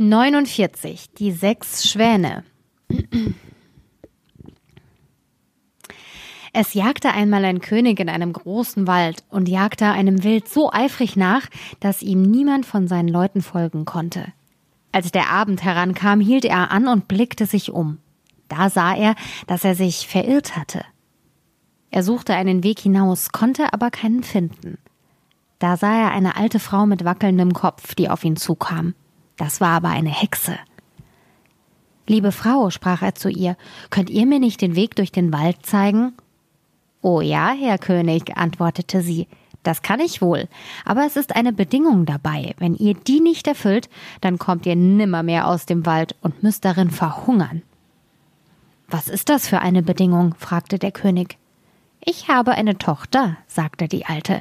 49. Die sechs Schwäne. Es jagte einmal ein König in einem großen Wald und jagte einem Wild so eifrig nach, dass ihm niemand von seinen Leuten folgen konnte. Als der Abend herankam, hielt er an und blickte sich um. Da sah er, dass er sich verirrt hatte. Er suchte einen Weg hinaus, konnte aber keinen finden. Da sah er eine alte Frau mit wackelndem Kopf, die auf ihn zukam. Das war aber eine Hexe. Liebe Frau, sprach er zu ihr, könnt ihr mir nicht den Weg durch den Wald zeigen? Oh ja, Herr König, antwortete sie, das kann ich wohl, aber es ist eine Bedingung dabei. Wenn ihr die nicht erfüllt, dann kommt ihr nimmermehr aus dem Wald und müsst darin verhungern. Was ist das für eine Bedingung? fragte der König. Ich habe eine Tochter, sagte die Alte,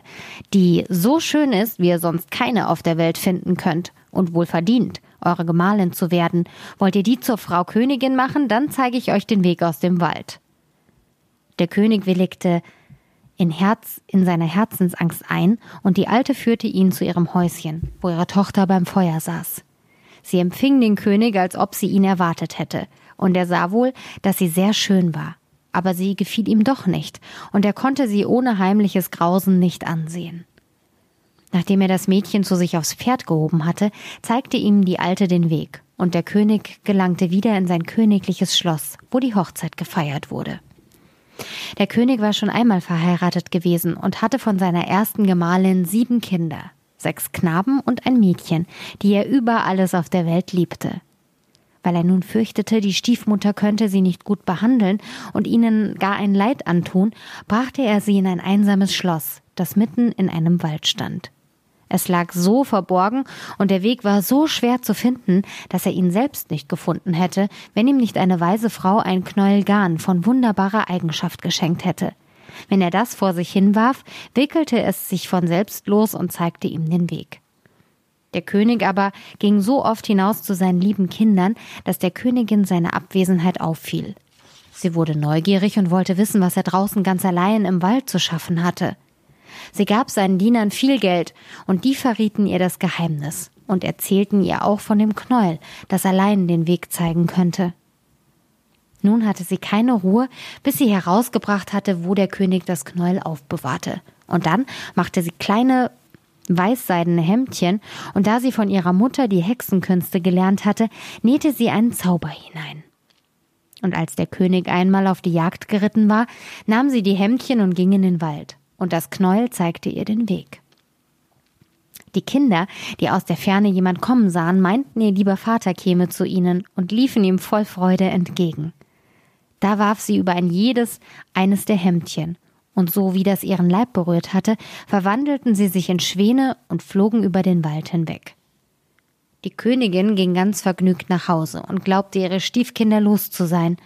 die so schön ist, wie ihr sonst keine auf der Welt finden könnt und wohl verdient, eure Gemahlin zu werden. Wollt ihr die zur Frau Königin machen, dann zeige ich euch den Weg aus dem Wald. Der König willigte in Herz, in seiner Herzensangst ein, und die Alte führte ihn zu ihrem Häuschen, wo ihre Tochter beim Feuer saß. Sie empfing den König, als ob sie ihn erwartet hätte, und er sah wohl, dass sie sehr schön war. Aber sie gefiel ihm doch nicht, und er konnte sie ohne heimliches Grausen nicht ansehen. Nachdem er das Mädchen zu sich aufs Pferd gehoben hatte, zeigte ihm die Alte den Weg, und der König gelangte wieder in sein königliches Schloss, wo die Hochzeit gefeiert wurde. Der König war schon einmal verheiratet gewesen und hatte von seiner ersten Gemahlin sieben Kinder, sechs Knaben und ein Mädchen, die er über alles auf der Welt liebte. Weil er nun fürchtete, die Stiefmutter könnte sie nicht gut behandeln und ihnen gar ein Leid antun, brachte er sie in ein einsames Schloss, das mitten in einem Wald stand. Es lag so verborgen und der Weg war so schwer zu finden, dass er ihn selbst nicht gefunden hätte, wenn ihm nicht eine weise Frau ein Knäuel Garn von wunderbarer Eigenschaft geschenkt hätte. Wenn er das vor sich hinwarf, wickelte es sich von selbst los und zeigte ihm den Weg. Der König aber ging so oft hinaus zu seinen lieben Kindern, dass der Königin seine Abwesenheit auffiel. Sie wurde neugierig und wollte wissen, was er draußen ganz allein im Wald zu schaffen hatte. Sie gab seinen Dienern viel Geld, und die verrieten ihr das Geheimnis und erzählten ihr auch von dem Knäuel, das allein den Weg zeigen könnte. Nun hatte sie keine Ruhe, bis sie herausgebracht hatte, wo der König das Knäuel aufbewahrte. Und dann machte sie kleine weißseidene Hemdchen, und da sie von ihrer Mutter die Hexenkünste gelernt hatte, nähte sie einen Zauber hinein. Und als der König einmal auf die Jagd geritten war, nahm sie die Hemdchen und ging in den Wald und das Knäuel zeigte ihr den Weg. Die Kinder, die aus der Ferne jemand kommen sahen, meinten, ihr lieber Vater käme zu ihnen und liefen ihm voll Freude entgegen. Da warf sie über ein jedes eines der Hemdchen, und so wie das ihren Leib berührt hatte, verwandelten sie sich in Schwäne und flogen über den Wald hinweg. Die Königin ging ganz vergnügt nach Hause und glaubte ihre Stiefkinder los zu sein,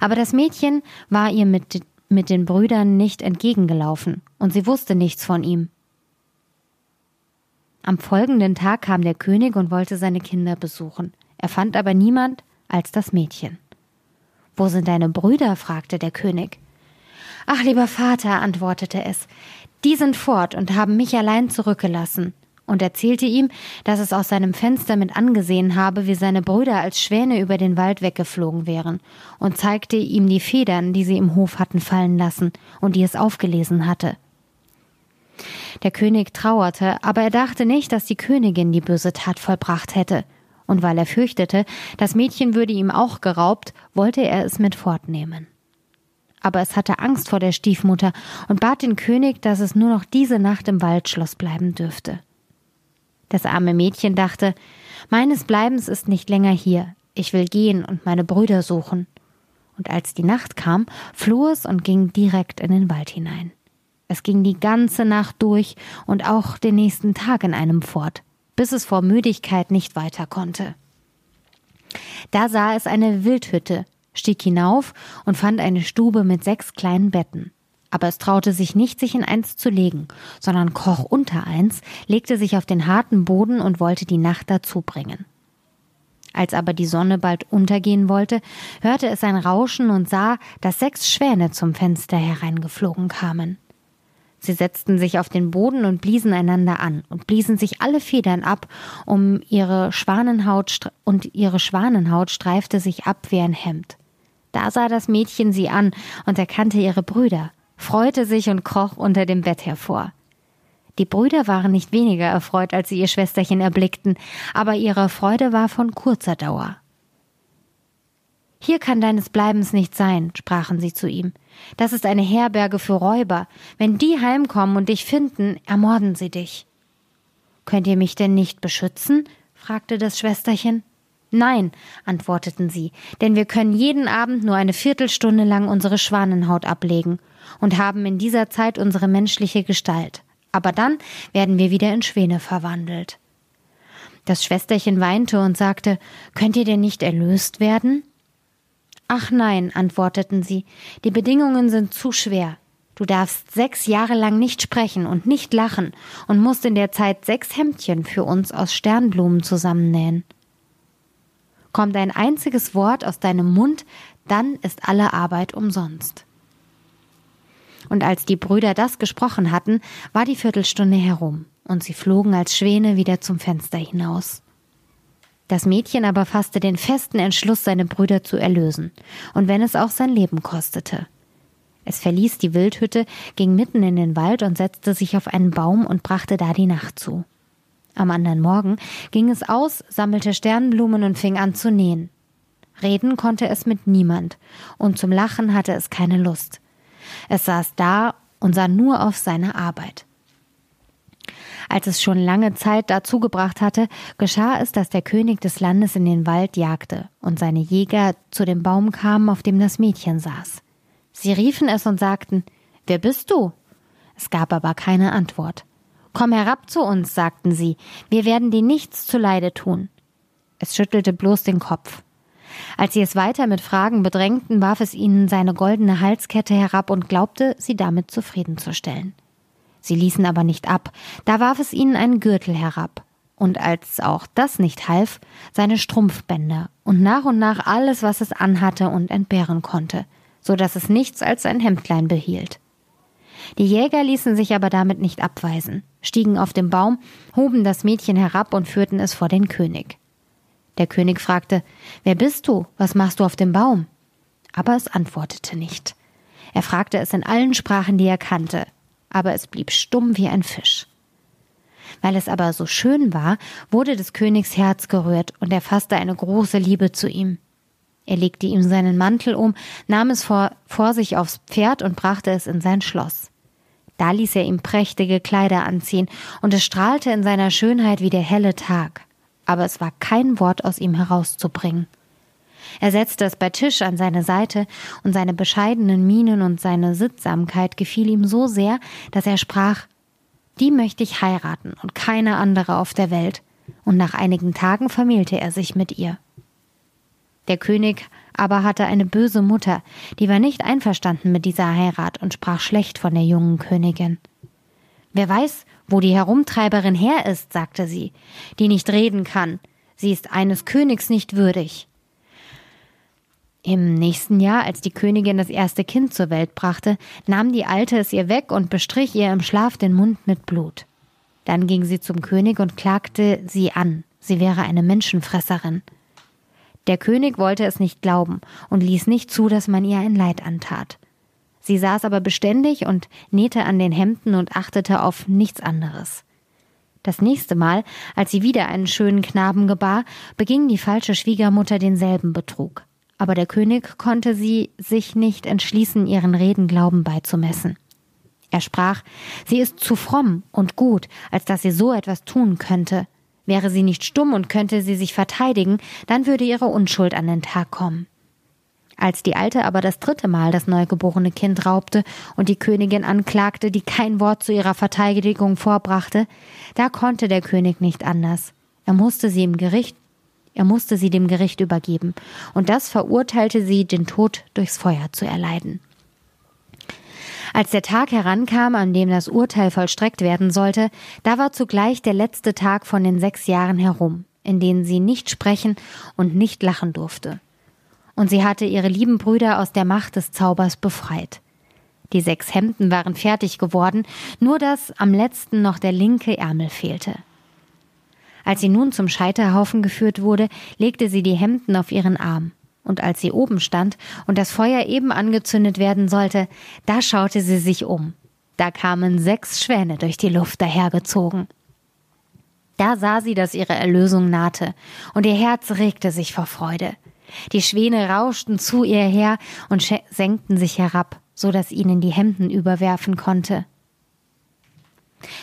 aber das Mädchen war ihr mit mit den Brüdern nicht entgegengelaufen, und sie wusste nichts von ihm. Am folgenden Tag kam der König und wollte seine Kinder besuchen. Er fand aber niemand als das Mädchen. Wo sind deine Brüder? fragte der König. Ach, lieber Vater, antwortete es, die sind fort und haben mich allein zurückgelassen und erzählte ihm, dass es aus seinem Fenster mit angesehen habe, wie seine Brüder als Schwäne über den Wald weggeflogen wären, und zeigte ihm die Federn, die sie im Hof hatten fallen lassen und die es aufgelesen hatte. Der König trauerte, aber er dachte nicht, dass die Königin die böse Tat vollbracht hätte, und weil er fürchtete, das Mädchen würde ihm auch geraubt, wollte er es mit fortnehmen. Aber es hatte Angst vor der Stiefmutter und bat den König, dass es nur noch diese Nacht im Waldschloss bleiben dürfte. Das arme Mädchen dachte, meines Bleibens ist nicht länger hier, ich will gehen und meine Brüder suchen. Und als die Nacht kam, floh es und ging direkt in den Wald hinein. Es ging die ganze Nacht durch und auch den nächsten Tag in einem fort, bis es vor Müdigkeit nicht weiter konnte. Da sah es eine Wildhütte, stieg hinauf und fand eine Stube mit sechs kleinen Betten aber es traute sich nicht, sich in eins zu legen, sondern kroch unter eins, legte sich auf den harten Boden und wollte die Nacht dazu bringen. Als aber die Sonne bald untergehen wollte, hörte es ein Rauschen und sah, dass sechs Schwäne zum Fenster hereingeflogen kamen. Sie setzten sich auf den Boden und bliesen einander an und bliesen sich alle Federn ab, um ihre Schwanenhaut und ihre Schwanenhaut streifte sich ab wie ein Hemd. Da sah das Mädchen sie an und erkannte ihre Brüder, freute sich und kroch unter dem Bett hervor. Die Brüder waren nicht weniger erfreut, als sie ihr Schwesterchen erblickten, aber ihre Freude war von kurzer Dauer. Hier kann deines Bleibens nicht sein, sprachen sie zu ihm. Das ist eine Herberge für Räuber. Wenn die heimkommen und dich finden, ermorden sie dich. Könnt ihr mich denn nicht beschützen? fragte das Schwesterchen. Nein, antworteten sie, denn wir können jeden Abend nur eine Viertelstunde lang unsere Schwanenhaut ablegen und haben in dieser Zeit unsere menschliche Gestalt. Aber dann werden wir wieder in Schwäne verwandelt. Das Schwesterchen weinte und sagte, Könnt ihr denn nicht erlöst werden? Ach nein, antworteten sie, die Bedingungen sind zu schwer. Du darfst sechs Jahre lang nicht sprechen und nicht lachen und musst in der Zeit sechs Hemdchen für uns aus Sternblumen zusammennähen. Kommt ein einziges Wort aus deinem Mund, dann ist alle Arbeit umsonst. Und als die Brüder das gesprochen hatten, war die Viertelstunde herum, und sie flogen als Schwäne wieder zum Fenster hinaus. Das Mädchen aber fasste den festen Entschluss, seine Brüder zu erlösen, und wenn es auch sein Leben kostete. Es verließ die Wildhütte, ging mitten in den Wald und setzte sich auf einen Baum und brachte da die Nacht zu. Am anderen Morgen ging es aus, sammelte Sternblumen und fing an zu nähen. Reden konnte es mit niemand, und zum Lachen hatte es keine Lust. Es saß da und sah nur auf seine Arbeit. Als es schon lange Zeit dazu gebracht hatte, geschah es, dass der König des Landes in den Wald jagte und seine Jäger zu dem Baum kamen, auf dem das Mädchen saß. Sie riefen es und sagten, Wer bist du? Es gab aber keine Antwort. Komm herab zu uns, sagten sie, wir werden dir nichts zuleide tun. Es schüttelte bloß den Kopf. Als sie es weiter mit Fragen bedrängten, warf es ihnen seine goldene Halskette herab und glaubte, sie damit zufriedenzustellen. Sie ließen aber nicht ab, da warf es ihnen einen Gürtel herab. Und als auch das nicht half, seine Strumpfbänder und nach und nach alles, was es anhatte und entbehren konnte, so dass es nichts als sein Hemdlein behielt. Die Jäger ließen sich aber damit nicht abweisen, stiegen auf den Baum, hoben das Mädchen herab und führten es vor den König. Der König fragte, Wer bist du? Was machst du auf dem Baum? Aber es antwortete nicht. Er fragte es in allen Sprachen, die er kannte, aber es blieb stumm wie ein Fisch. Weil es aber so schön war, wurde des Königs Herz gerührt und er fasste eine große Liebe zu ihm. Er legte ihm seinen Mantel um, nahm es vor, vor sich aufs Pferd und brachte es in sein Schloss. Da ließ er ihm prächtige Kleider anziehen, und es strahlte in seiner Schönheit wie der helle Tag, aber es war kein Wort aus ihm herauszubringen. Er setzte es bei Tisch an seine Seite, und seine bescheidenen Mienen und seine Sittsamkeit gefiel ihm so sehr, dass er sprach Die möchte ich heiraten und keine andere auf der Welt, und nach einigen Tagen vermählte er sich mit ihr. Der König aber hatte eine böse Mutter, die war nicht einverstanden mit dieser Heirat und sprach schlecht von der jungen Königin. Wer weiß, wo die Herumtreiberin her ist, sagte sie, die nicht reden kann. Sie ist eines Königs nicht würdig. Im nächsten Jahr, als die Königin das erste Kind zur Welt brachte, nahm die Alte es ihr weg und bestrich ihr im Schlaf den Mund mit Blut. Dann ging sie zum König und klagte sie an, sie wäre eine Menschenfresserin. Der König wollte es nicht glauben und ließ nicht zu, dass man ihr ein Leid antat. Sie saß aber beständig und nähte an den Hemden und achtete auf nichts anderes. Das nächste Mal, als sie wieder einen schönen Knaben gebar, beging die falsche Schwiegermutter denselben Betrug aber der König konnte sie sich nicht entschließen, ihren Reden Glauben beizumessen. Er sprach, sie ist zu fromm und gut, als dass sie so etwas tun könnte. Wäre sie nicht stumm und könnte sie sich verteidigen, dann würde ihre Unschuld an den Tag kommen. Als die Alte aber das dritte Mal das neugeborene Kind raubte und die Königin anklagte, die kein Wort zu ihrer Verteidigung vorbrachte, da konnte der König nicht anders. Er musste sie im Gericht er musste sie dem Gericht übergeben, und das verurteilte sie, den Tod durchs Feuer zu erleiden. Als der Tag herankam, an dem das Urteil vollstreckt werden sollte, da war zugleich der letzte Tag von den sechs Jahren herum, in denen sie nicht sprechen und nicht lachen durfte. Und sie hatte ihre lieben Brüder aus der Macht des Zaubers befreit. Die sechs Hemden waren fertig geworden, nur dass am letzten noch der linke Ärmel fehlte. Als sie nun zum Scheiterhaufen geführt wurde, legte sie die Hemden auf ihren Arm. Und als sie oben stand und das Feuer eben angezündet werden sollte, da schaute sie sich um. Da kamen sechs Schwäne durch die Luft dahergezogen. Da sah sie, dass ihre Erlösung nahte, und ihr Herz regte sich vor Freude. Die Schwäne rauschten zu ihr her und senkten sich herab, so dass ihnen die Hemden überwerfen konnte.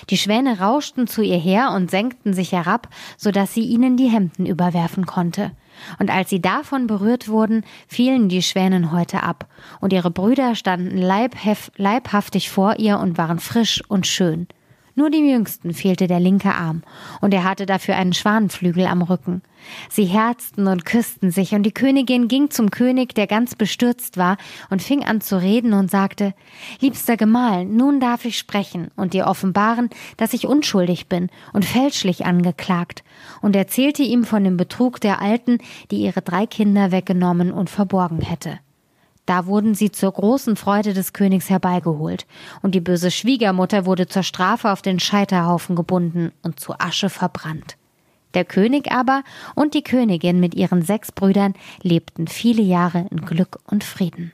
Die Schwäne rauschten zu ihr her und senkten sich herab, so dass sie ihnen die Hemden überwerfen konnte. Und als sie davon berührt wurden, fielen die Schwänenhäute ab, und ihre Brüder standen leibhaftig vor ihr und waren frisch und schön. Nur dem Jüngsten fehlte der linke Arm, und er hatte dafür einen Schwanenflügel am Rücken. Sie herzten und küssten sich, und die Königin ging zum König, der ganz bestürzt war, und fing an zu reden und sagte Liebster Gemahl, nun darf ich sprechen und dir offenbaren, dass ich unschuldig bin und fälschlich angeklagt, und erzählte ihm von dem Betrug der Alten, die ihre drei Kinder weggenommen und verborgen hätte. Da wurden sie zur großen Freude des Königs herbeigeholt, und die böse Schwiegermutter wurde zur Strafe auf den Scheiterhaufen gebunden und zu Asche verbrannt. Der König aber und die Königin mit ihren sechs Brüdern lebten viele Jahre in Glück und Frieden.